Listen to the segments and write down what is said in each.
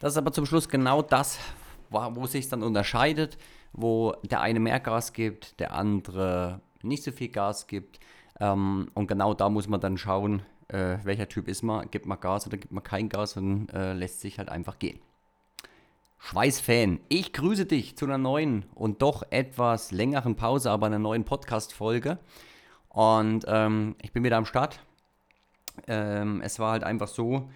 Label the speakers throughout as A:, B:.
A: Das ist aber zum Schluss genau das, wo sich dann unterscheidet, wo der eine mehr Gas gibt, der andere nicht so viel Gas gibt. Ähm, und genau da muss man dann schauen, äh, welcher Typ ist man, gibt man Gas oder gibt man kein Gas und äh, lässt sich halt einfach gehen. Schweißfan, ich grüße dich zu einer neuen und doch etwas längeren Pause, aber einer neuen Podcast-Folge. Und ähm, ich bin wieder am Start. Ähm, es war halt einfach so,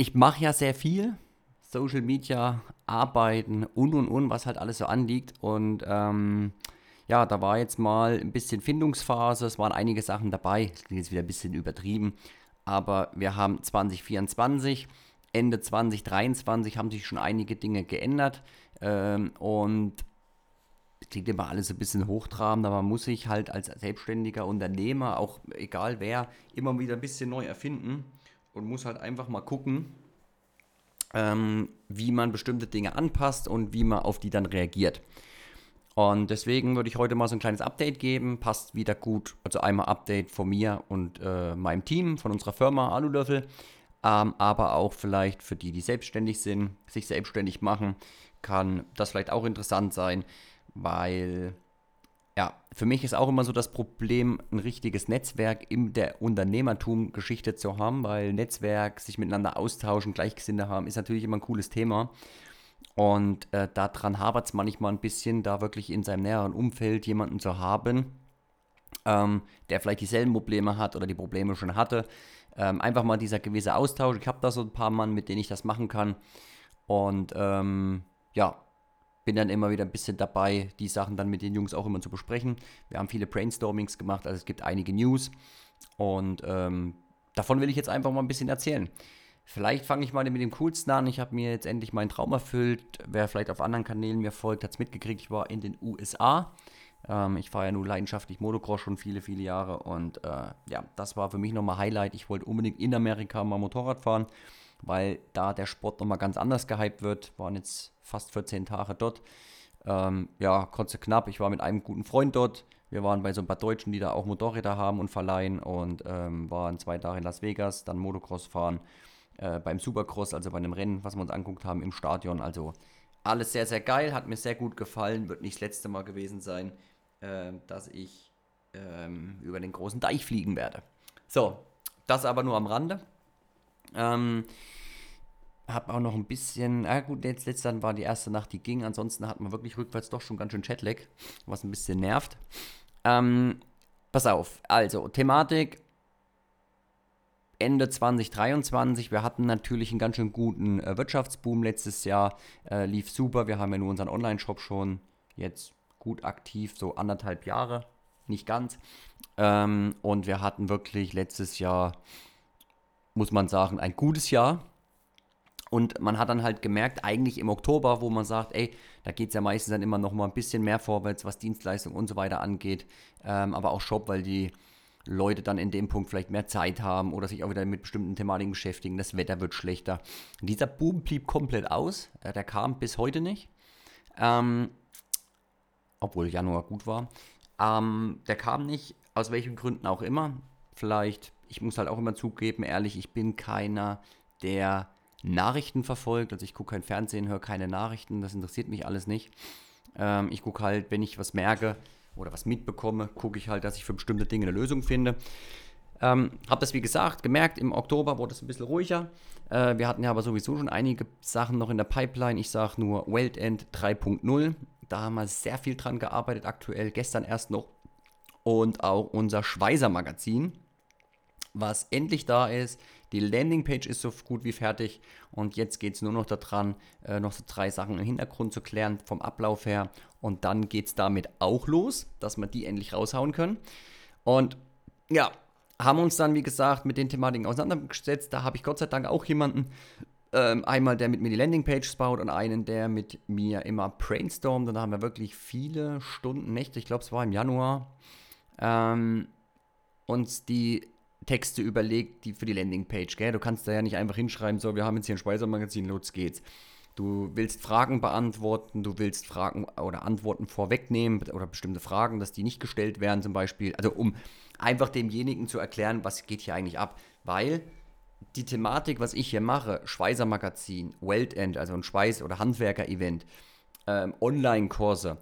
A: ich mache ja sehr viel. Social Media, Arbeiten und und und, was halt alles so anliegt. Und ähm, ja, da war jetzt mal ein bisschen Findungsphase, es waren einige Sachen dabei. Das klingt jetzt wieder ein bisschen übertrieben, aber wir haben 2024. Ende 2023 haben sich schon einige Dinge geändert ähm, und klingt immer alles so ein bisschen hochtrabend, aber man muss sich halt als selbstständiger Unternehmer, auch egal wer, immer wieder ein bisschen neu erfinden und muss halt einfach mal gucken, ähm, wie man bestimmte Dinge anpasst und wie man auf die dann reagiert. Und deswegen würde ich heute mal so ein kleines Update geben. Passt wieder gut. Also einmal Update von mir und äh, meinem Team, von unserer Firma Alulöffel. Ähm, aber auch vielleicht für die, die selbstständig sind, sich selbstständig machen, kann das vielleicht auch interessant sein, weil ja, für mich ist auch immer so das Problem, ein richtiges Netzwerk in der Unternehmertum-Geschichte zu haben, weil Netzwerk, sich miteinander austauschen, Gleichgesinnte haben, ist natürlich immer ein cooles Thema. Und äh, daran hapert es manchmal ein bisschen, da wirklich in seinem näheren Umfeld jemanden zu haben, ähm, der vielleicht dieselben Probleme hat oder die Probleme schon hatte. Ähm, einfach mal dieser gewisse Austausch. Ich habe da so ein paar Mann, mit denen ich das machen kann. Und ähm, ja, bin dann immer wieder ein bisschen dabei, die Sachen dann mit den Jungs auch immer zu besprechen. Wir haben viele Brainstormings gemacht, also es gibt einige News. Und ähm, davon will ich jetzt einfach mal ein bisschen erzählen. Vielleicht fange ich mal mit dem coolsten an. Ich habe mir jetzt endlich meinen Traum erfüllt. Wer vielleicht auf anderen Kanälen mir folgt, hat es mitgekriegt. Ich war in den USA. Ähm, ich fahre ja nur leidenschaftlich Motocross schon viele, viele Jahre. Und äh, ja, das war für mich nochmal Highlight. Ich wollte unbedingt in Amerika mal Motorrad fahren, weil da der Sport nochmal ganz anders gehypt wird. Waren jetzt fast 14 Tage dort. Ähm, ja, kurz knapp. Ich war mit einem guten Freund dort. Wir waren bei so ein paar Deutschen, die da auch Motorräder haben und verleihen. Und ähm, waren zwei Tage in Las Vegas, dann Motocross fahren äh, beim Supercross, also bei einem Rennen, was wir uns anguckt haben im Stadion. Also alles sehr, sehr geil, hat mir sehr gut gefallen, wird nicht das letzte Mal gewesen sein, äh, dass ich ähm, über den großen Deich fliegen werde. So, das aber nur am Rande. Ähm, hab auch noch ein bisschen, ah gut, jetzt letztens war die erste Nacht, die ging, ansonsten hat man wirklich rückwärts doch schon ganz schön Chatlag, was ein bisschen nervt. Ähm, pass auf, also Thematik, Ende 2023. Wir hatten natürlich einen ganz schön guten äh, Wirtschaftsboom letztes Jahr. Äh, lief super. Wir haben ja nur unseren Online-Shop schon jetzt gut aktiv, so anderthalb Jahre, nicht ganz. Ähm, und wir hatten wirklich letztes Jahr, muss man sagen, ein gutes Jahr. Und man hat dann halt gemerkt, eigentlich im Oktober, wo man sagt, ey, da geht es ja meistens dann immer noch mal ein bisschen mehr vorwärts, was Dienstleistung und so weiter angeht. Ähm, aber auch Shop, weil die Leute dann in dem Punkt vielleicht mehr Zeit haben oder sich auch wieder mit bestimmten Thematiken beschäftigen. Das Wetter wird schlechter. Dieser Boom blieb komplett aus. Äh, der kam bis heute nicht. Ähm, obwohl Januar gut war. Ähm, der kam nicht, aus welchen Gründen auch immer. Vielleicht, ich muss halt auch immer zugeben, ehrlich, ich bin keiner, der Nachrichten verfolgt. Also ich gucke kein Fernsehen, höre keine Nachrichten. Das interessiert mich alles nicht. Ähm, ich gucke halt, wenn ich was merke, oder was mitbekomme, gucke ich halt, dass ich für bestimmte Dinge eine Lösung finde. Ähm, habe das wie gesagt gemerkt, im Oktober wurde es ein bisschen ruhiger. Äh, wir hatten ja aber sowieso schon einige Sachen noch in der Pipeline. Ich sage nur Weltend 3.0. Da haben wir sehr viel dran gearbeitet, aktuell, gestern erst noch. Und auch unser Schweißer Magazin, was endlich da ist. Die Landingpage ist so gut wie fertig und jetzt geht es nur noch daran, äh, noch so drei Sachen im Hintergrund zu klären vom Ablauf her und dann geht es damit auch los, dass wir die endlich raushauen können. Und ja, haben uns dann, wie gesagt, mit den Thematiken auseinandergesetzt. Da habe ich Gott sei Dank auch jemanden, ähm, einmal der mit mir die Landingpage baut und einen, der mit mir immer brainstormt. Und da haben wir wirklich viele Stunden, Nächte, ich glaube, es war im Januar, ähm, uns die Texte überlegt, die für die Landingpage, gell? Du kannst da ja nicht einfach hinschreiben, so, wir haben jetzt hier ein Speisermagazin, los geht's. Du willst Fragen beantworten, du willst Fragen oder Antworten vorwegnehmen oder bestimmte Fragen, dass die nicht gestellt werden zum Beispiel. Also um einfach demjenigen zu erklären, was geht hier eigentlich ab. Weil die Thematik, was ich hier mache, Schweißermagazin, Weltend, also ein Schweiß- oder Handwerker-Event, ähm, Online-Kurse,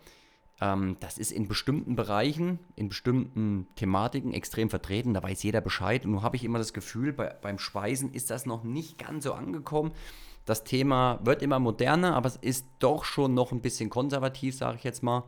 A: das ist in bestimmten Bereichen, in bestimmten Thematiken extrem vertreten. Da weiß jeder Bescheid. Und nun habe ich immer das Gefühl, bei, beim Schweißen ist das noch nicht ganz so angekommen. Das Thema wird immer moderner, aber es ist doch schon noch ein bisschen konservativ, sage ich jetzt mal.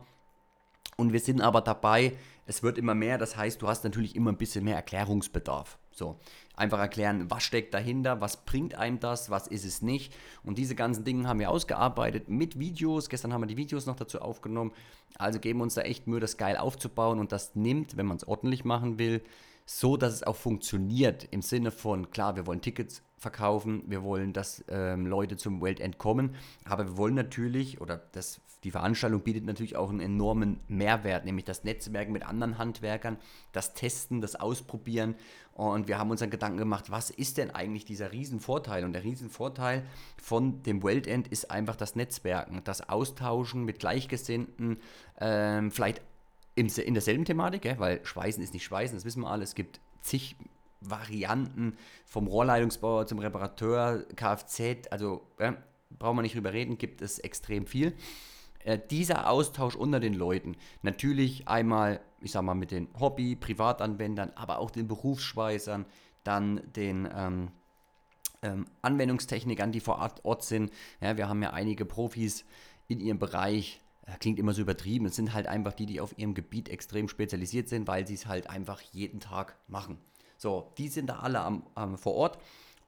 A: Und wir sind aber dabei, es wird immer mehr, das heißt, du hast natürlich immer ein bisschen mehr Erklärungsbedarf. So, einfach erklären, was steckt dahinter, was bringt einem das, was ist es nicht. Und diese ganzen Dinge haben wir ausgearbeitet mit Videos. Gestern haben wir die Videos noch dazu aufgenommen. Also geben wir uns da echt Mühe, das geil aufzubauen und das nimmt, wenn man es ordentlich machen will, so dass es auch funktioniert. Im Sinne von, klar, wir wollen Tickets verkaufen, wir wollen, dass ähm, Leute zum World End kommen, aber wir wollen natürlich, oder das, die Veranstaltung bietet natürlich auch einen enormen Mehrwert, nämlich das Netzwerken mit anderen Handwerkern, das Testen, das Ausprobieren und wir haben uns dann Gedanken gemacht, was ist denn eigentlich dieser Riesenvorteil? Und der Riesenvorteil von dem World End ist einfach das Netzwerken, das Austauschen mit Gleichgesinnten, ähm, vielleicht in, in derselben Thematik, ja, weil Schweißen ist nicht Schweißen, das wissen wir alle, es gibt zig Varianten vom Rohrleitungsbauer zum Reparateur, Kfz, also äh, brauchen wir nicht drüber reden, gibt es extrem viel. Äh, dieser Austausch unter den Leuten, natürlich einmal, ich sag mal, mit den Hobby-, Privatanwendern, aber auch den Berufsschweißern, dann den ähm, ähm, Anwendungstechnikern, die vor Ort, sind. Ja, wir haben ja einige Profis in ihrem Bereich, klingt immer so übertrieben, es sind halt einfach die, die auf ihrem Gebiet extrem spezialisiert sind, weil sie es halt einfach jeden Tag machen. So, die sind da alle am, am vor Ort.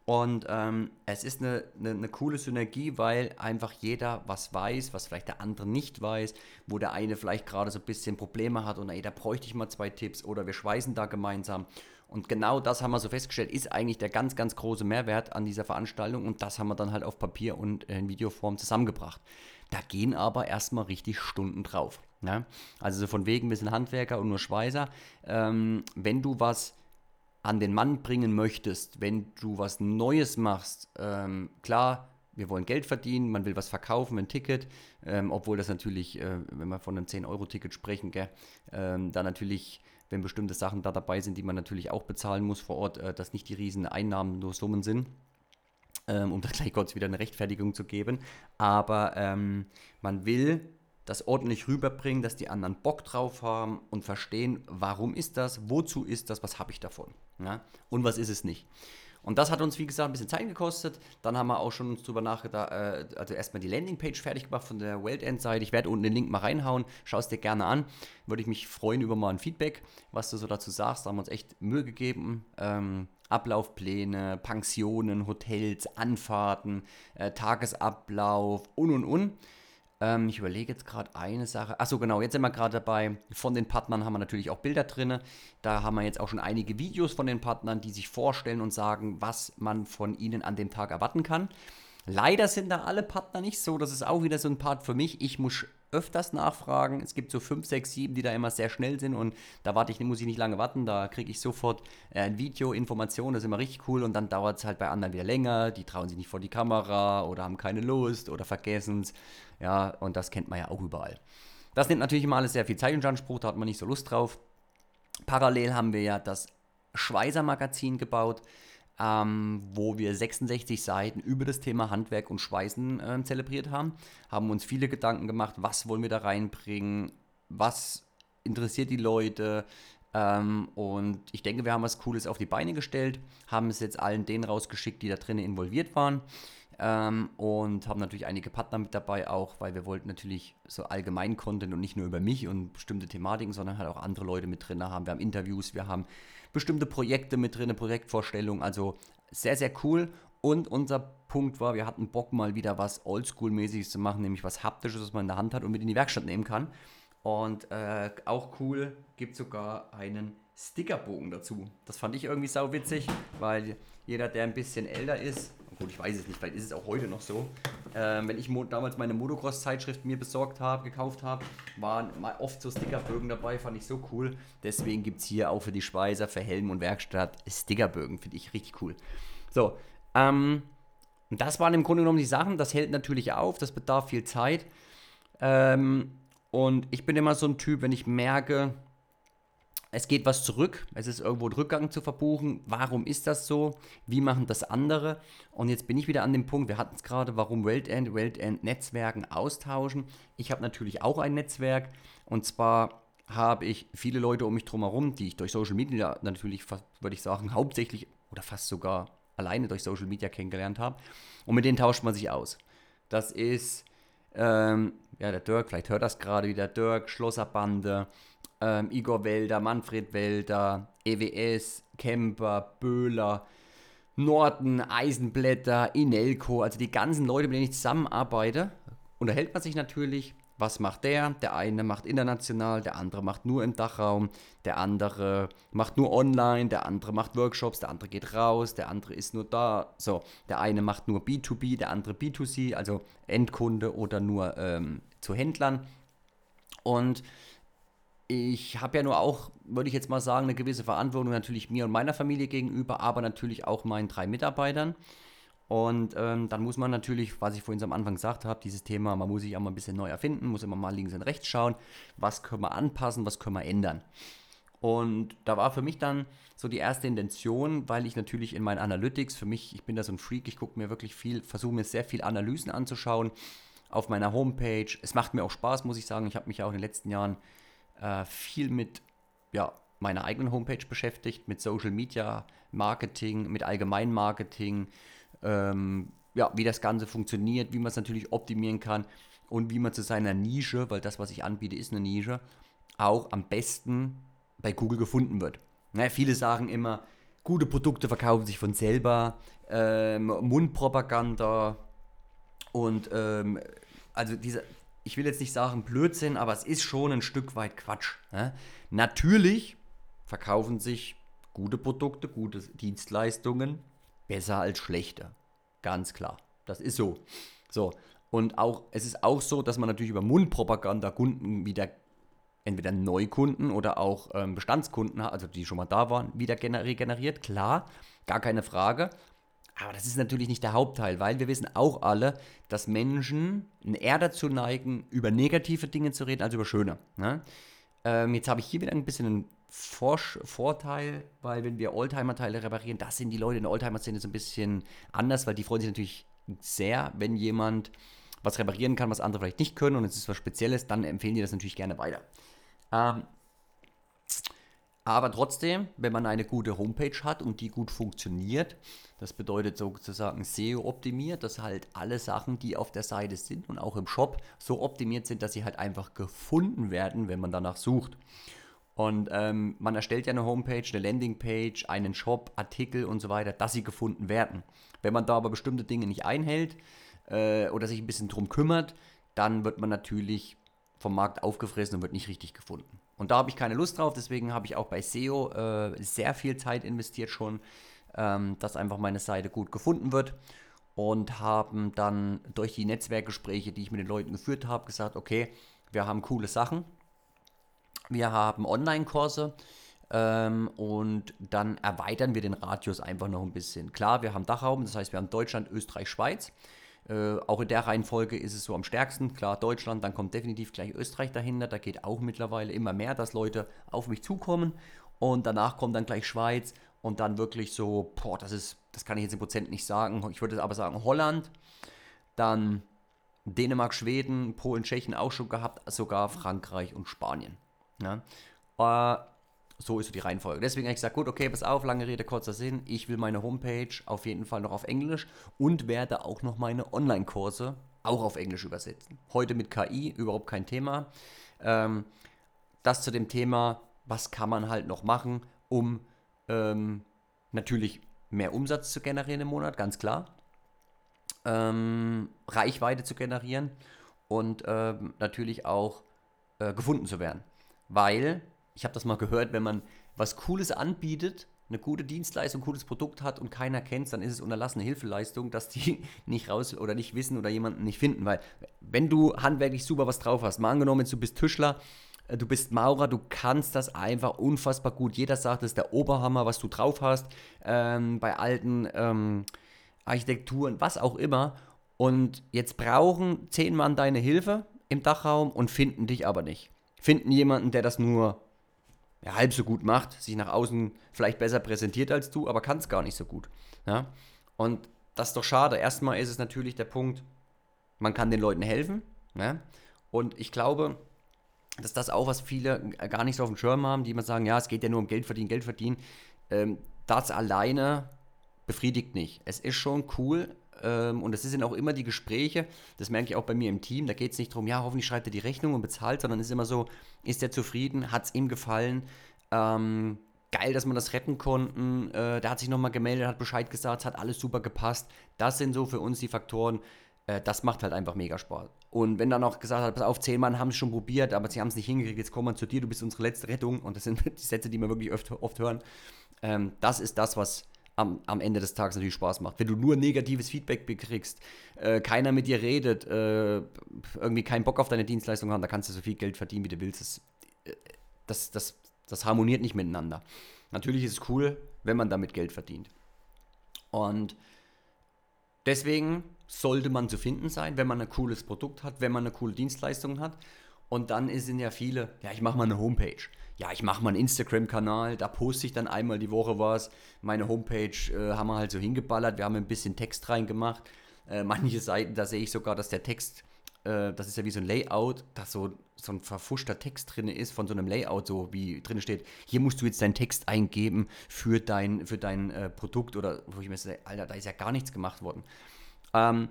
A: Und ähm, es ist eine, eine, eine, coole Synergie, weil einfach jeder was weiß, was vielleicht der andere nicht weiß, wo der eine vielleicht gerade so ein bisschen Probleme hat und ey, da bräuchte ich mal zwei Tipps oder wir schweißen da gemeinsam. Und genau das haben wir so festgestellt, ist eigentlich der ganz, ganz große Mehrwert an dieser Veranstaltung und das haben wir dann halt auf Papier und in Videoform zusammengebracht. Da gehen aber erstmal richtig Stunden drauf. Ne? Also so von wegen, wir sind Handwerker und nur Schweißer. Ähm, wenn du was an den Mann bringen möchtest, wenn du was Neues machst, ähm, klar, wir wollen Geld verdienen, man will was verkaufen, ein Ticket, ähm, obwohl das natürlich, äh, wenn wir von einem 10-Euro-Ticket sprechen, gell, ähm, da natürlich, wenn bestimmte Sachen da dabei sind, die man natürlich auch bezahlen muss vor Ort, äh, dass nicht die riesen Einnahmen nur Summen sind, ähm, um da gleich kurz wieder eine Rechtfertigung zu geben. Aber ähm, man will das ordentlich rüberbringen, dass die anderen Bock drauf haben und verstehen, warum ist das, wozu ist das, was habe ich davon ja? und was ist es nicht. Und das hat uns, wie gesagt, ein bisschen Zeit gekostet. Dann haben wir auch schon uns drüber nachgedacht, äh, also erstmal die Landingpage fertig gemacht von der World End Seite. Ich werde unten den Link mal reinhauen. Schau es dir gerne an. Würde ich mich freuen über mal ein Feedback, was du so dazu sagst. Da haben wir uns echt Mühe gegeben. Ähm, Ablaufpläne, Pensionen, Hotels, Anfahrten, äh, Tagesablauf und und und. Ähm, ich überlege jetzt gerade eine Sache. Achso, genau, jetzt sind wir gerade dabei. Von den Partnern haben wir natürlich auch Bilder drin. Da haben wir jetzt auch schon einige Videos von den Partnern, die sich vorstellen und sagen, was man von ihnen an dem Tag erwarten kann. Leider sind da alle Partner nicht so. Das ist auch wieder so ein Part für mich. Ich muss öfters nachfragen. Es gibt so 5, 6, 7, die da immer sehr schnell sind und da warte ich, muss ich nicht lange warten. Da kriege ich sofort äh, ein Video, Informationen, das ist immer richtig cool und dann dauert es halt bei anderen wieder länger. Die trauen sich nicht vor die Kamera oder haben keine Lust oder vergessen es. Ja, und das kennt man ja auch überall. Das nimmt natürlich immer alles sehr viel Zeit in Anspruch, da hat man nicht so Lust drauf. Parallel haben wir ja das Schweißer Magazin gebaut ähm, wo wir 66 Seiten über das Thema Handwerk und Schweißen äh, zelebriert haben. Haben uns viele Gedanken gemacht, was wollen wir da reinbringen, was interessiert die Leute. Ähm, und ich denke, wir haben was Cooles auf die Beine gestellt, haben es jetzt allen denen rausgeschickt, die da drinnen involviert waren. Ähm, und haben natürlich einige Partner mit dabei auch, weil wir wollten natürlich so allgemein Content und nicht nur über mich und bestimmte Thematiken, sondern halt auch andere Leute mit drin haben. Wir haben Interviews, wir haben bestimmte Projekte mit drin, Projektvorstellungen. Also sehr, sehr cool. Und unser Punkt war, wir hatten Bock mal wieder was Oldschool-mäßiges zu machen, nämlich was Haptisches, was man in der Hand hat und mit in die Werkstatt nehmen kann. Und äh, auch cool, gibt sogar einen Stickerbogen dazu. Das fand ich irgendwie sau witzig, weil jeder, der ein bisschen älter ist, gut, ich weiß es nicht, vielleicht ist es auch heute noch so. Ähm, wenn ich damals meine Motocross-Zeitschrift mir besorgt habe, gekauft habe, waren mal oft so Stickerbögen dabei, fand ich so cool. Deswegen gibt es hier auch für die Schweißer, für Helm und Werkstatt Stickerbögen, finde ich richtig cool. So, ähm, das waren im Grunde genommen die Sachen, das hält natürlich auf, das bedarf viel Zeit. Ähm, und ich bin immer so ein Typ, wenn ich merke, es geht was zurück, es ist irgendwo ein Rückgang zu verbuchen. Warum ist das so? Wie machen das andere? Und jetzt bin ich wieder an dem Punkt, wir hatten es gerade, warum Weltend, Weltend Netzwerken austauschen. Ich habe natürlich auch ein Netzwerk und zwar habe ich viele Leute um mich drum herum, die ich durch Social Media natürlich, würde ich sagen, hauptsächlich oder fast sogar alleine durch Social Media kennengelernt habe. Und mit denen tauscht man sich aus. Das ist, ähm, ja, der Dirk, vielleicht hört das gerade wieder, Dirk, Schlosserbande, ähm, Igor Welder, Manfred Welder, EWS, Kemper, Böhler, Norton, Eisenblätter, Inelco, also die ganzen Leute, mit denen ich zusammenarbeite, unterhält man sich natürlich. Was macht der? Der eine macht international, der andere macht nur im Dachraum, der andere macht nur online, der andere macht Workshops, der andere geht raus, der andere ist nur da. So, der eine macht nur B2B, der andere B2C, also Endkunde oder nur ähm, zu Händlern. Und ich habe ja nur auch, würde ich jetzt mal sagen, eine gewisse Verantwortung natürlich mir und meiner Familie gegenüber, aber natürlich auch meinen drei Mitarbeitern. Und ähm, dann muss man natürlich, was ich vorhin am Anfang gesagt habe, dieses Thema, man muss sich auch mal ein bisschen neu erfinden, muss immer mal links und rechts schauen, was können wir anpassen, was können wir ändern. Und da war für mich dann so die erste Intention, weil ich natürlich in meinen Analytics, für mich, ich bin da so ein Freak, ich gucke mir wirklich viel, versuche mir sehr viel Analysen anzuschauen auf meiner Homepage. Es macht mir auch Spaß, muss ich sagen. Ich habe mich auch in den letzten Jahren äh, viel mit ja, meiner eigenen Homepage beschäftigt, mit Social Media Marketing, mit Allgemeinmarketing, ähm, ja, wie das Ganze funktioniert, wie man es natürlich optimieren kann und wie man zu seiner Nische, weil das, was ich anbiete, ist eine Nische, auch am besten bei Google gefunden wird. Naja, viele sagen immer, gute Produkte verkaufen sich von selber, ähm, Mundpropaganda und ähm, also diese, ich will jetzt nicht sagen Blödsinn, aber es ist schon ein Stück weit Quatsch. Ne? Natürlich verkaufen sich gute Produkte, gute Dienstleistungen besser als schlechte. Ganz klar. Das ist so. So. Und auch, es ist auch so, dass man natürlich über Mundpropaganda Kunden wieder, entweder Neukunden oder auch ähm, Bestandskunden, also die schon mal da waren, wieder regeneriert. Klar, gar keine Frage. Aber das ist natürlich nicht der Hauptteil, weil wir wissen auch alle, dass Menschen eher dazu neigen, über negative Dinge zu reden, als über schöne. Ne? Ähm, jetzt habe ich hier wieder ein bisschen einen Vor Vorteil, weil wenn wir Oldtimer-Teile reparieren, das sind die Leute in der Oldtimer-Szene so ein bisschen anders, weil die freuen sich natürlich sehr, wenn jemand was reparieren kann, was andere vielleicht nicht können und es ist was Spezielles, dann empfehlen die das natürlich gerne weiter. Ähm, aber trotzdem, wenn man eine gute Homepage hat und die gut funktioniert, das bedeutet sozusagen SEO optimiert, dass halt alle Sachen, die auf der Seite sind und auch im Shop so optimiert sind, dass sie halt einfach gefunden werden, wenn man danach sucht. Und ähm, man erstellt ja eine Homepage, eine Landingpage, einen Shop, Artikel und so weiter, dass sie gefunden werden. Wenn man da aber bestimmte Dinge nicht einhält äh, oder sich ein bisschen drum kümmert, dann wird man natürlich vom Markt aufgefressen und wird nicht richtig gefunden. Und da habe ich keine Lust drauf, deswegen habe ich auch bei SEO äh, sehr viel Zeit investiert schon, ähm, dass einfach meine Seite gut gefunden wird. Und haben dann durch die Netzwerkgespräche, die ich mit den Leuten geführt habe, gesagt, okay, wir haben coole Sachen. Wir haben Online-Kurse. Ähm, und dann erweitern wir den Radius einfach noch ein bisschen. Klar, wir haben Dachraum, das heißt, wir haben Deutschland, Österreich, Schweiz. Äh, auch in der Reihenfolge ist es so am stärksten. Klar, Deutschland, dann kommt definitiv gleich Österreich dahinter. Da geht auch mittlerweile immer mehr, dass Leute auf mich zukommen. Und danach kommt dann gleich Schweiz und dann wirklich so, boah, das ist, das kann ich jetzt in Prozent nicht sagen. Ich würde aber sagen Holland, dann Dänemark, Schweden, Polen, Tschechien auch schon gehabt, sogar Frankreich und Spanien. Ja. Äh, so ist so die Reihenfolge. Deswegen habe ich gesagt, gut, okay, pass auf, lange Rede, kurzer Sinn. Ich will meine Homepage auf jeden Fall noch auf Englisch und werde auch noch meine Online-Kurse auch auf Englisch übersetzen. Heute mit KI, überhaupt kein Thema. Ähm, das zu dem Thema, was kann man halt noch machen, um ähm, natürlich mehr Umsatz zu generieren im Monat, ganz klar. Ähm, Reichweite zu generieren und ähm, natürlich auch äh, gefunden zu werden. Weil ich habe das mal gehört, wenn man was Cooles anbietet, eine gute Dienstleistung, ein cooles Produkt hat und keiner kennt dann ist es unterlassene Hilfeleistung, dass die nicht raus oder nicht wissen oder jemanden nicht finden. Weil wenn du handwerklich super was drauf hast, mal angenommen, du bist Tischler, äh, du bist Maurer, du kannst das einfach unfassbar gut. Jeder sagt, das ist der Oberhammer, was du drauf hast, ähm, bei alten ähm, Architekturen, was auch immer. Und jetzt brauchen zehn Mann deine Hilfe im Dachraum und finden dich aber nicht. Finden jemanden, der das nur ja, halb so gut macht, sich nach außen vielleicht besser präsentiert als du, aber kann es gar nicht so gut. Ja? Und das ist doch schade. Erstmal ist es natürlich der Punkt, man kann den Leuten helfen. Ja? Und ich glaube, dass das auch, was viele gar nicht so auf dem Schirm haben, die immer sagen, ja, es geht ja nur um Geld verdienen, Geld verdienen. Ähm, das alleine befriedigt nicht. Es ist schon cool, ähm, und das sind auch immer die Gespräche, das merke ich auch bei mir im Team, da geht es nicht darum, ja, hoffentlich schreibt er die Rechnung und bezahlt, sondern es ist immer so, ist er zufrieden, hat es ihm gefallen, ähm, geil, dass wir das retten konnten, äh, der hat sich nochmal gemeldet, hat Bescheid gesagt, es hat alles super gepasst. Das sind so für uns die Faktoren, äh, das macht halt einfach mega Spaß. Und wenn dann noch gesagt hat, pass auf, zehn Mann haben es schon probiert, aber sie haben es nicht hingekriegt, jetzt kommen wir zu dir, du bist unsere letzte Rettung, und das sind die Sätze, die wir wirklich oft, oft hören, ähm, das ist das, was am, am Ende des Tages natürlich Spaß macht. Wenn du nur negatives Feedback bekriegst, äh, keiner mit dir redet, äh, irgendwie keinen Bock auf deine Dienstleistung haben, da kannst du so viel Geld verdienen, wie du willst. Das, äh, das, das, das harmoniert nicht miteinander. Natürlich ist es cool, wenn man damit Geld verdient. Und deswegen sollte man zu finden sein, wenn man ein cooles Produkt hat, wenn man eine coole Dienstleistung hat. Und dann sind ja viele, ja, ich mache mal eine Homepage ja, ich mache mal einen Instagram-Kanal, da poste ich dann einmal die Woche was. Meine Homepage äh, haben wir halt so hingeballert, wir haben ein bisschen Text reingemacht. Äh, manche Seiten, da sehe ich sogar, dass der Text, äh, das ist ja wie so ein Layout, dass so, so ein verfuschter Text drin ist von so einem Layout, so wie drin steht, hier musst du jetzt deinen Text eingeben für dein, für dein äh, Produkt oder wo ich mir sage, Alter, da ist ja gar nichts gemacht worden. Ähm,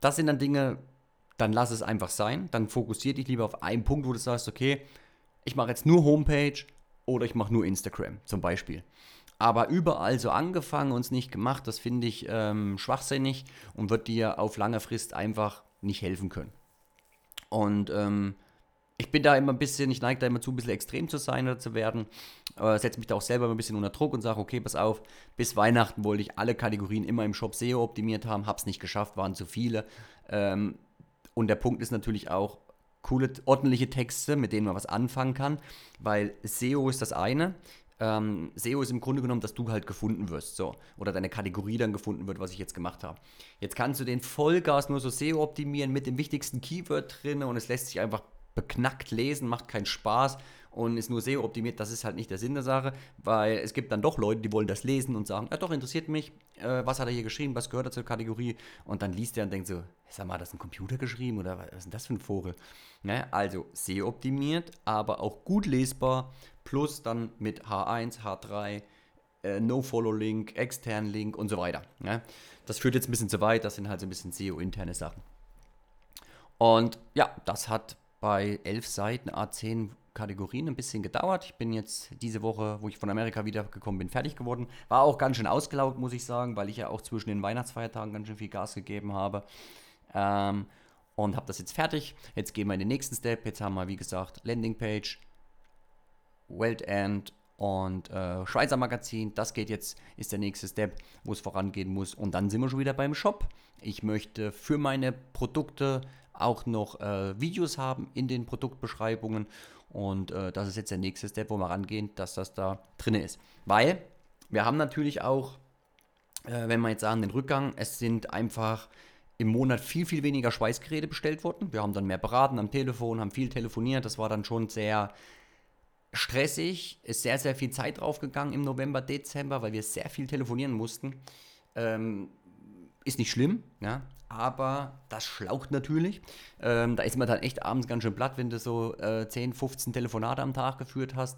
A: das sind dann Dinge, dann lass es einfach sein, dann fokussiere dich lieber auf einen Punkt, wo du sagst, okay, ich mache jetzt nur Homepage oder ich mache nur Instagram zum Beispiel. Aber überall so angefangen und es nicht gemacht, das finde ich ähm, schwachsinnig und wird dir auf lange Frist einfach nicht helfen können. Und ähm, ich bin da immer ein bisschen, ich neige da immer zu, ein bisschen extrem zu sein oder zu werden. Äh, Setze mich da auch selber ein bisschen unter Druck und sage, okay, pass auf, bis Weihnachten wollte ich alle Kategorien immer im Shop SEO optimiert haben, habe es nicht geschafft, waren zu viele. Ähm, und der Punkt ist natürlich auch, coole, ordentliche Texte, mit denen man was anfangen kann, weil SEO ist das eine. Ähm, SEO ist im Grunde genommen, dass du halt gefunden wirst, so. Oder deine Kategorie dann gefunden wird, was ich jetzt gemacht habe. Jetzt kannst du den Vollgas nur so SEO optimieren mit dem wichtigsten Keyword drin und es lässt sich einfach beknackt lesen, macht keinen Spaß und ist nur SEO optimiert, das ist halt nicht der Sinn der Sache, weil es gibt dann doch Leute, die wollen das lesen und sagen, ja doch, interessiert mich, äh, was hat er hier geschrieben, was gehört er zur Kategorie und dann liest er und denkt so, sag mal, hat das ein Computer geschrieben oder was ist denn das für ein Vogel? Ne? Also SEO optimiert, aber auch gut lesbar, plus dann mit H1, H3, äh, No-Follow-Link, externen Link und so weiter. Ne? Das führt jetzt ein bisschen zu weit, das sind halt so ein bisschen SEO-interne Sachen. Und ja, das hat bei elf Seiten A10 Kategorien ein bisschen gedauert. Ich bin jetzt diese Woche, wo ich von Amerika wiedergekommen bin, fertig geworden. War auch ganz schön ausgelaugt, muss ich sagen, weil ich ja auch zwischen den Weihnachtsfeiertagen ganz schön viel Gas gegeben habe. Ähm, und habe das jetzt fertig. Jetzt gehen wir in den nächsten Step. Jetzt haben wir, wie gesagt, Landingpage, Welt End und äh, Schweizer Magazin. Das geht jetzt, ist der nächste Step, wo es vorangehen muss. Und dann sind wir schon wieder beim Shop. Ich möchte für meine Produkte auch noch äh, Videos haben in den Produktbeschreibungen. Und äh, das ist jetzt der nächste Step, wo wir rangehen, dass das da drin ist. Weil wir haben natürlich auch, äh, wenn wir jetzt sagen, den Rückgang, es sind einfach im Monat viel, viel weniger Schweißgeräte bestellt worden. Wir haben dann mehr beraten am Telefon, haben viel telefoniert. Das war dann schon sehr stressig. Ist sehr, sehr viel Zeit draufgegangen im November, Dezember, weil wir sehr viel telefonieren mussten. Ähm, ist nicht schlimm, ja, aber das schlaucht natürlich. Ähm, da ist man dann echt abends ganz schön platt, wenn du so äh, 10, 15 Telefonate am Tag geführt hast.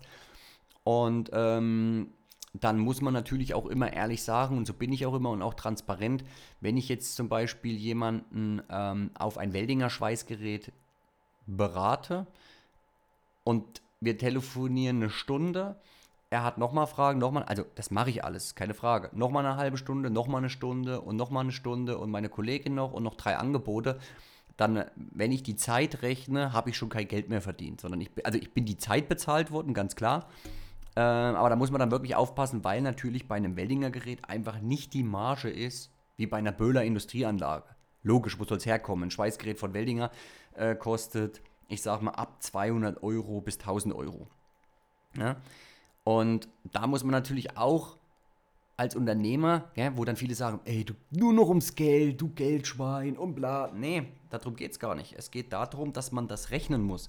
A: Und ähm, dann muss man natürlich auch immer ehrlich sagen, und so bin ich auch immer und auch transparent, wenn ich jetzt zum Beispiel jemanden ähm, auf ein Weldinger Schweißgerät berate und wir telefonieren eine Stunde, er hat nochmal Fragen, nochmal, also das mache ich alles, keine Frage. Nochmal eine halbe Stunde, nochmal eine Stunde und nochmal eine Stunde und meine Kollegin noch und noch drei Angebote. Dann, wenn ich die Zeit rechne, habe ich schon kein Geld mehr verdient, sondern ich, also ich bin die Zeit bezahlt worden, ganz klar. Äh, aber da muss man dann wirklich aufpassen, weil natürlich bei einem Weldinger Gerät einfach nicht die Marge ist, wie bei einer Böhler Industrieanlage. Logisch, wo soll es herkommen? Ein Schweißgerät von Weldinger äh, kostet, ich sag mal, ab 200 Euro bis 1000 Euro. Ja? Und da muss man natürlich auch als Unternehmer, ja, wo dann viele sagen, ey, du nur noch ums Geld, du Geldschwein und bla. Nee, darum geht es gar nicht. Es geht darum, dass man das rechnen muss.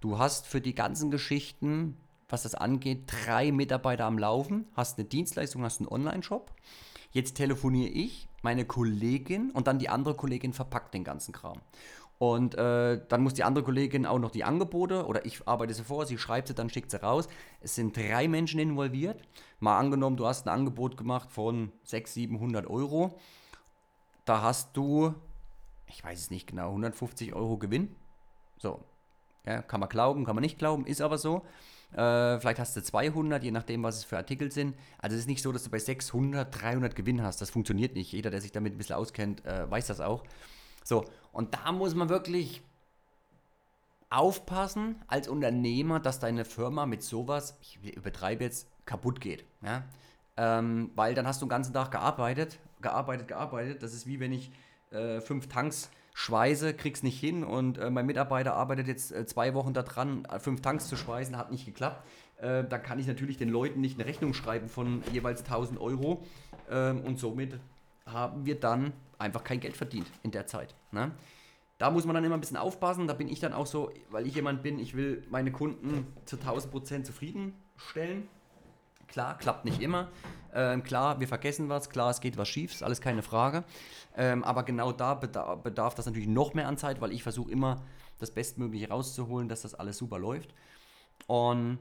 A: Du hast für die ganzen Geschichten was das angeht, drei Mitarbeiter am Laufen, hast eine Dienstleistung, hast einen Online-Shop. Jetzt telefoniere ich, meine Kollegin und dann die andere Kollegin verpackt den ganzen Kram. Und äh, dann muss die andere Kollegin auch noch die Angebote oder ich arbeite sie vor, sie schreibt sie, dann schickt sie raus. Es sind drei Menschen involviert. Mal angenommen, du hast ein Angebot gemacht von 600, 700 Euro. Da hast du, ich weiß es nicht genau, 150 Euro Gewinn. So, ja, kann man glauben, kann man nicht glauben, ist aber so. Äh, vielleicht hast du 200, je nachdem, was es für Artikel sind. Also es ist nicht so, dass du bei 600, 300 Gewinn hast. Das funktioniert nicht. Jeder, der sich damit ein bisschen auskennt, äh, weiß das auch. So, und da muss man wirklich aufpassen als Unternehmer, dass deine Firma mit sowas, ich übertreibe jetzt, kaputt geht. Ja? Ähm, weil dann hast du den ganzen Tag gearbeitet, gearbeitet, gearbeitet. Das ist wie wenn ich äh, fünf Tanks schweiße, krieg's nicht hin und äh, mein Mitarbeiter arbeitet jetzt äh, zwei Wochen daran, äh, fünf Tanks zu schweißen, hat nicht geklappt. Äh, dann kann ich natürlich den Leuten nicht eine Rechnung schreiben von jeweils 1000 Euro ähm, und somit haben wir dann einfach kein Geld verdient in der Zeit. Ne? Da muss man dann immer ein bisschen aufpassen. Da bin ich dann auch so, weil ich jemand bin, ich will meine Kunden zu 1000 Prozent zufriedenstellen. Klar, klappt nicht immer. Ähm, klar, wir vergessen was. Klar, es geht was schief, ist alles keine Frage. Ähm, aber genau da bedarf, bedarf das natürlich noch mehr an Zeit, weil ich versuche immer das Bestmögliche rauszuholen, dass das alles super läuft. Und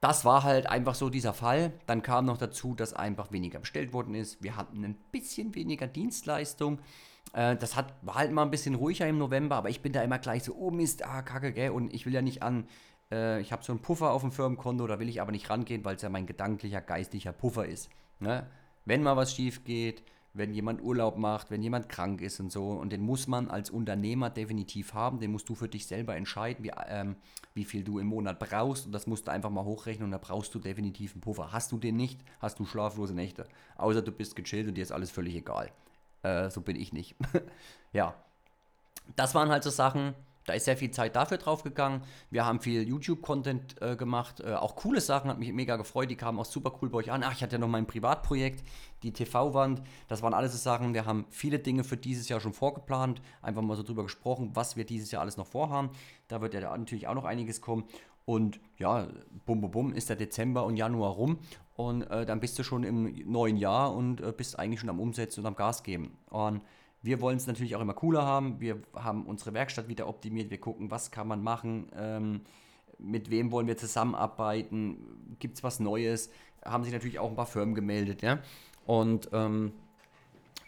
A: das war halt einfach so dieser Fall. Dann kam noch dazu, dass einfach weniger bestellt worden ist. Wir hatten ein bisschen weniger Dienstleistung. Äh, das hat, war halt mal ein bisschen ruhiger im November, aber ich bin da immer gleich so, oh Mist, ah, kacke, gell? Und ich will ja nicht an, äh, ich habe so einen Puffer auf dem Firmenkonto, da will ich aber nicht rangehen, weil es ja mein gedanklicher, geistlicher Puffer ist. Ne? Wenn mal was schief geht, wenn jemand Urlaub macht, wenn jemand krank ist und so. Und den muss man als Unternehmer definitiv haben. Den musst du für dich selber entscheiden, wie, ähm, wie viel du im Monat brauchst. Und das musst du einfach mal hochrechnen und da brauchst du definitiv einen Puffer. Hast du den nicht, hast du schlaflose Nächte. Außer du bist gechillt und dir ist alles völlig egal. Äh, so bin ich nicht. ja. Das waren halt so Sachen, da ist sehr viel Zeit dafür drauf gegangen. Wir haben viel YouTube-Content äh, gemacht, äh, auch coole Sachen, hat mich mega gefreut. Die kamen auch super cool bei euch an. Ach, ich hatte ja noch mein Privatprojekt, die TV-Wand. Das waren alles so Sachen. Wir haben viele Dinge für dieses Jahr schon vorgeplant. Einfach mal so drüber gesprochen, was wir dieses Jahr alles noch vorhaben. Da wird ja natürlich auch noch einiges kommen. Und ja, bum, bum, bum, ist der Dezember und Januar rum. Und äh, dann bist du schon im neuen Jahr und äh, bist eigentlich schon am Umsetzen und am Gas geben. Und wir wollen es natürlich auch immer cooler haben. Wir haben unsere Werkstatt wieder optimiert. Wir gucken, was kann man machen, ähm, mit wem wollen wir zusammenarbeiten, gibt es was Neues. Haben sich natürlich auch ein paar Firmen gemeldet. Ja? Und ähm,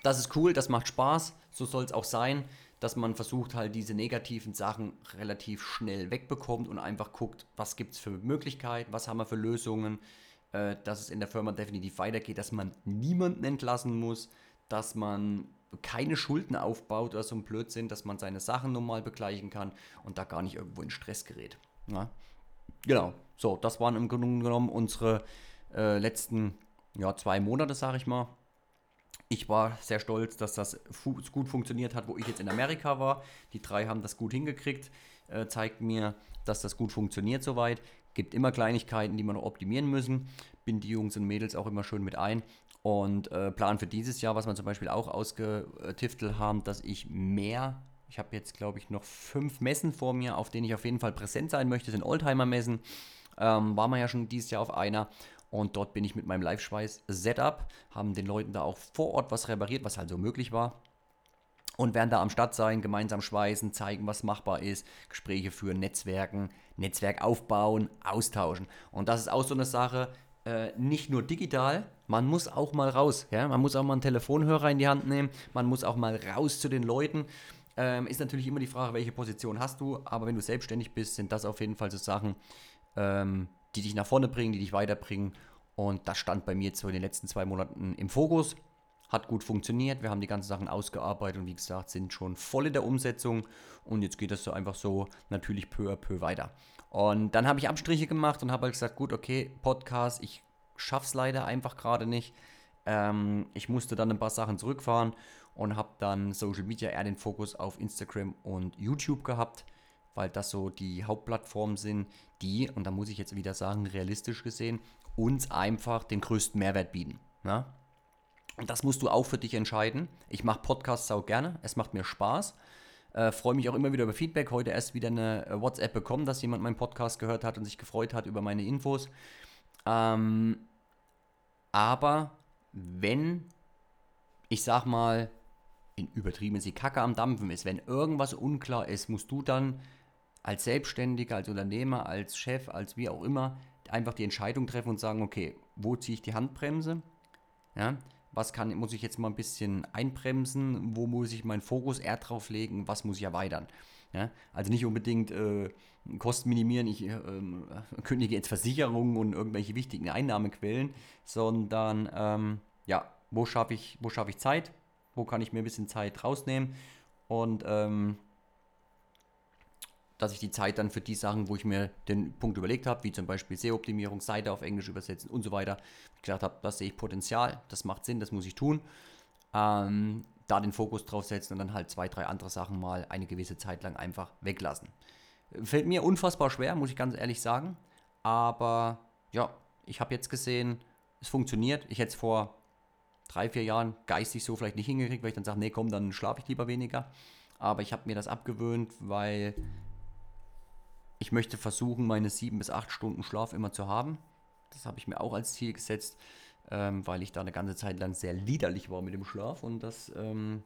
A: das ist cool, das macht Spaß. So soll es auch sein, dass man versucht, halt diese negativen Sachen relativ schnell wegbekommt und einfach guckt, was gibt es für Möglichkeiten, was haben wir für Lösungen, äh, dass es in der Firma definitiv weitergeht, dass man niemanden entlassen muss, dass man keine Schulden aufbaut oder so ein Blödsinn, dass man seine Sachen normal begleichen kann und da gar nicht irgendwo in Stress gerät. Ja? Genau, so, das waren im Grunde genommen unsere äh, letzten ja, zwei Monate, sage ich mal. Ich war sehr stolz, dass das fu gut funktioniert hat, wo ich jetzt in Amerika war. Die drei haben das gut hingekriegt, äh, zeigt mir, dass das gut funktioniert soweit. Gibt immer Kleinigkeiten, die wir noch optimieren müssen. Bin die Jungs und Mädels auch immer schön mit ein. Und äh, Plan für dieses Jahr, was wir zum Beispiel auch ausgetiftelt haben, dass ich mehr, ich habe jetzt glaube ich noch fünf Messen vor mir, auf denen ich auf jeden Fall präsent sein möchte, das sind Oldtimer-Messen. Ähm, waren wir ja schon dieses Jahr auf einer. Und dort bin ich mit meinem Live-Schweiß-Setup, haben den Leuten da auch vor Ort was repariert, was halt so möglich war. Und werden da am Start sein, gemeinsam schweißen, zeigen, was machbar ist, Gespräche führen, Netzwerken, Netzwerk aufbauen, austauschen. Und das ist auch so eine Sache, äh, nicht nur digital, man muss auch mal raus. Ja? Man muss auch mal einen Telefonhörer in die Hand nehmen, man muss auch mal raus zu den Leuten. Ähm, ist natürlich immer die Frage, welche Position hast du, aber wenn du selbstständig bist, sind das auf jeden Fall so Sachen, ähm, die dich nach vorne bringen, die dich weiterbringen. Und das stand bei mir so in den letzten zwei Monaten im Fokus. Hat gut funktioniert, wir haben die ganzen Sachen ausgearbeitet und wie gesagt, sind schon voll in der Umsetzung. Und jetzt geht das so einfach so natürlich peu à peu weiter. Und dann habe ich Abstriche gemacht und habe halt gesagt, gut, okay, Podcast, ich schaff's leider einfach gerade nicht. Ähm, ich musste dann ein paar Sachen zurückfahren und habe dann Social Media eher den Fokus auf Instagram und YouTube gehabt, weil das so die Hauptplattformen sind, die, und da muss ich jetzt wieder sagen, realistisch gesehen, uns einfach den größten Mehrwert bieten. Na? Ne? Und das musst du auch für dich entscheiden. Ich mache Podcasts auch gerne, es macht mir Spaß. Äh, Freue mich auch immer wieder über Feedback. Heute erst wieder eine äh, WhatsApp bekommen, dass jemand meinen Podcast gehört hat und sich gefreut hat über meine Infos. Ähm, aber wenn, ich sag mal, in übertrieben sie Kacke am Dampfen ist, wenn irgendwas unklar ist, musst du dann als Selbstständiger, als Unternehmer, als Chef, als wie auch immer, einfach die Entscheidung treffen und sagen, okay, wo ziehe ich die Handbremse? Ja, was kann, muss ich jetzt mal ein bisschen einbremsen, wo muss ich meinen Fokus eher drauf legen, was muss ich erweitern. Ja? Also nicht unbedingt äh, Kosten minimieren, ich äh, kündige jetzt Versicherungen und irgendwelche wichtigen Einnahmequellen, sondern ähm, ja, wo schaffe ich, schaff ich Zeit, wo kann ich mir ein bisschen Zeit rausnehmen und ähm, dass ich die Zeit dann für die Sachen, wo ich mir den Punkt überlegt habe, wie zum Beispiel SEO-Optimierung, Seite auf Englisch übersetzen und so weiter, gedacht habe, das sehe ich Potenzial, das macht Sinn, das muss ich tun. Ähm, da den Fokus drauf setzen und dann halt zwei, drei andere Sachen mal eine gewisse Zeit lang einfach weglassen. Fällt mir unfassbar schwer, muss ich ganz ehrlich sagen. Aber ja, ich habe jetzt gesehen, es funktioniert. Ich hätte es vor drei, vier Jahren geistig so vielleicht nicht hingekriegt, weil ich dann sage, nee, komm, dann schlafe ich lieber weniger. Aber ich habe mir das abgewöhnt, weil ich möchte versuchen, meine sieben bis acht Stunden Schlaf immer zu haben. Das habe ich mir auch als Ziel gesetzt, ähm, weil ich da eine ganze Zeit lang sehr liederlich war mit dem Schlaf. Und das, ähm,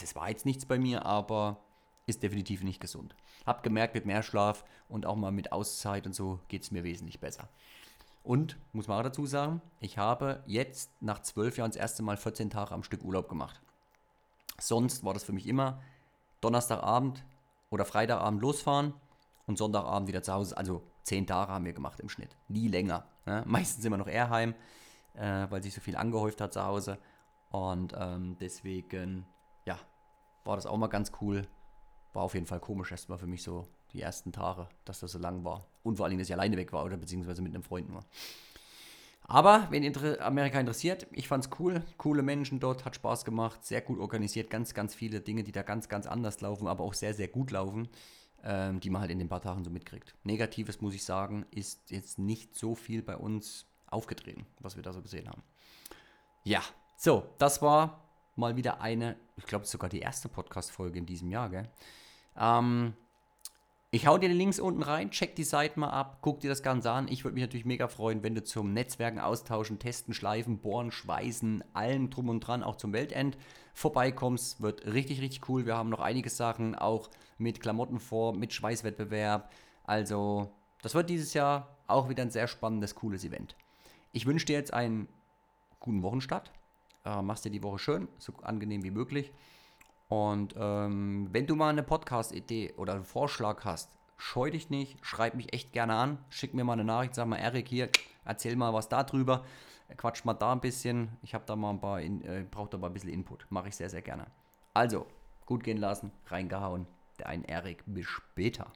A: das war jetzt nichts bei mir, aber ist definitiv nicht gesund. Hab gemerkt, mit mehr Schlaf und auch mal mit Auszeit und so geht es mir wesentlich besser. Und, muss man auch dazu sagen, ich habe jetzt nach zwölf Jahren das erste Mal 14 Tage am Stück Urlaub gemacht. Sonst war das für mich immer Donnerstagabend oder Freitagabend losfahren, und Sonntagabend wieder zu Hause. Also zehn Tage haben wir gemacht im Schnitt. Nie länger. Ne? Meistens immer noch eher heim, äh, weil sich so viel angehäuft hat zu Hause. Und ähm, deswegen, ja, war das auch mal ganz cool. War auf jeden Fall komisch erstmal für mich so die ersten Tage, dass das so lang war. Und vor allem, dass ich alleine weg war oder beziehungsweise mit einem Freund nur. Aber, wenn Inter Amerika interessiert, ich fand es cool. Coole Menschen dort, hat Spaß gemacht, sehr gut organisiert, ganz, ganz viele Dinge, die da ganz, ganz anders laufen, aber auch sehr, sehr gut laufen ähm, die man halt in den paar Tagen so mitkriegt. Negatives, muss ich sagen, ist jetzt nicht so viel bei uns aufgetreten, was wir da so gesehen haben. Ja, so, das war mal wieder eine, ich glaube sogar die erste Podcast-Folge in diesem Jahr, gell? Ähm, ich hau dir die Links unten rein, check die Seite mal ab, guck dir das Ganze an. Ich würde mich natürlich mega freuen, wenn du zum Netzwerken austauschen, testen, schleifen, bohren, schweißen, allem drum und dran, auch zum Weltend vorbeikommst. Wird richtig, richtig cool. Wir haben noch einige Sachen, auch mit Klamotten vor, mit Schweißwettbewerb. Also, das wird dieses Jahr auch wieder ein sehr spannendes, cooles Event. Ich wünsche dir jetzt einen guten Wochenstart. Äh, machst dir die Woche schön, so angenehm wie möglich. Und ähm, wenn du mal eine Podcast-Idee oder einen Vorschlag hast, scheu dich nicht, schreib mich echt gerne an, schick mir mal eine Nachricht, sag mal, Erik hier, erzähl mal was darüber, quatsch mal da ein bisschen. Ich habe da mal ein paar, äh, brauche da mal ein bisschen Input, mache ich sehr, sehr gerne. Also, gut gehen lassen, reingehauen, der ein Erik, bis später.